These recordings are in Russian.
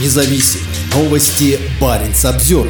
независим. Новости Баренц обзор.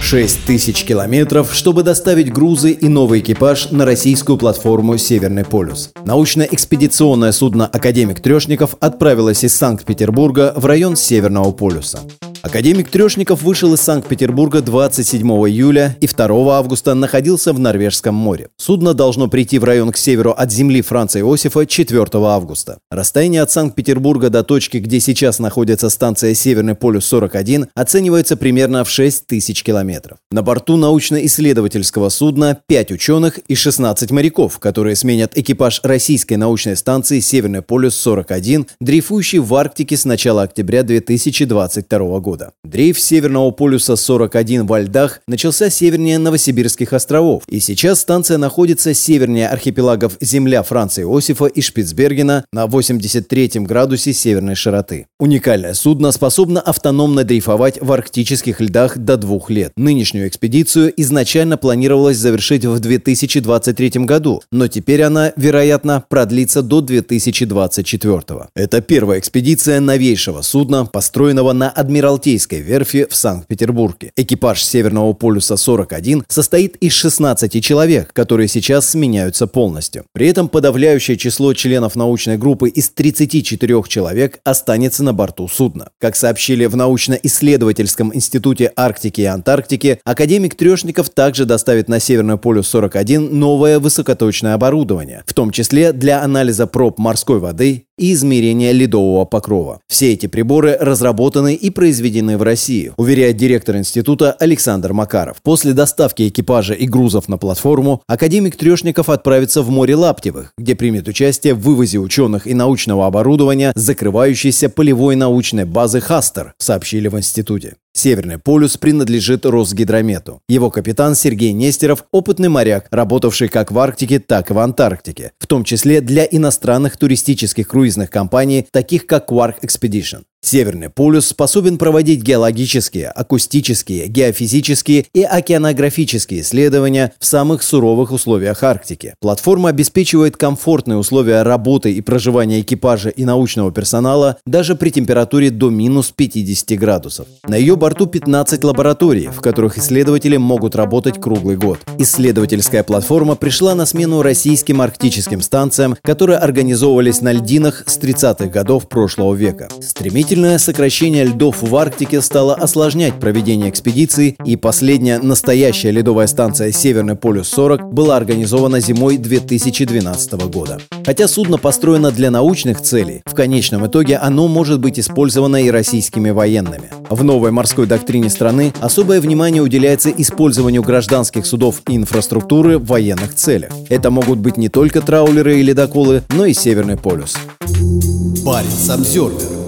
6 тысяч километров, чтобы доставить грузы и новый экипаж на российскую платформу «Северный полюс». Научно-экспедиционное судно «Академик Трешников» отправилось из Санкт-Петербурга в район Северного полюса. Академик Трешников вышел из Санкт-Петербурга 27 июля и 2 августа находился в Норвежском море. Судно должно прийти в район к северу от земли Франца Иосифа 4 августа. Расстояние от Санкт-Петербурга до точки, где сейчас находится станция Северный полюс-41, оценивается примерно в 6 тысяч километров. На борту научно-исследовательского судна 5 ученых и 16 моряков, которые сменят экипаж российской научной станции Северный полюс-41, дрейфующий в Арктике с начала октября 2022 года года. Дрейф Северного полюса 41 во льдах начался севернее Новосибирских островов, и сейчас станция находится севернее архипелагов Земля Франца Иосифа и Шпицбергена на 83 градусе северной широты. Уникальное судно способно автономно дрейфовать в арктических льдах до двух лет. Нынешнюю экспедицию изначально планировалось завершить в 2023 году, но теперь она, вероятно, продлится до 2024. Это первая экспедиция новейшего судна, построенного на Адмиралтействе Балтийской верфи в Санкт-Петербурге. Экипаж Северного полюса-41 состоит из 16 человек, которые сейчас сменяются полностью. При этом подавляющее число членов научной группы из 34 человек останется на борту судна. Как сообщили в научно-исследовательском институте Арктики и Антарктики, академик Трешников также доставит на Северный полюс-41 новое высокоточное оборудование, в том числе для анализа проб морской воды и измерения ледового покрова. Все эти приборы разработаны и произведены в России, уверяет директор института Александр Макаров. После доставки экипажа и грузов на платформу академик Трешников отправится в море Лаптевых, где примет участие в вывозе ученых и научного оборудования закрывающейся полевой научной базы «Хастер», сообщили в институте. Северный полюс принадлежит Росгидромету. Его капитан Сергей Нестеров – опытный моряк, работавший как в Арктике, так и в Антарктике, в том числе для иностранных туристических круизных компаний, таких как Quark Expedition. Северный полюс способен проводить геологические, акустические, геофизические и океанографические исследования в самых суровых условиях Арктики. Платформа обеспечивает комфортные условия работы и проживания экипажа и научного персонала даже при температуре до минус 50 градусов. На ее борту 15 лабораторий, в которых исследователи могут работать круглый год. Исследовательская платформа пришла на смену российским арктическим станциям, которые организовывались на льдинах с 30-х годов прошлого века. Стремительно Стремительное сокращение льдов в Арктике стало осложнять проведение экспедиции, и последняя настоящая ледовая станция «Северный полюс-40» была организована зимой 2012 года. Хотя судно построено для научных целей, в конечном итоге оно может быть использовано и российскими военными. В новой морской доктрине страны особое внимание уделяется использованию гражданских судов и инфраструктуры в военных целях. Это могут быть не только траулеры и ледоколы, но и Северный полюс. Парень Самсервер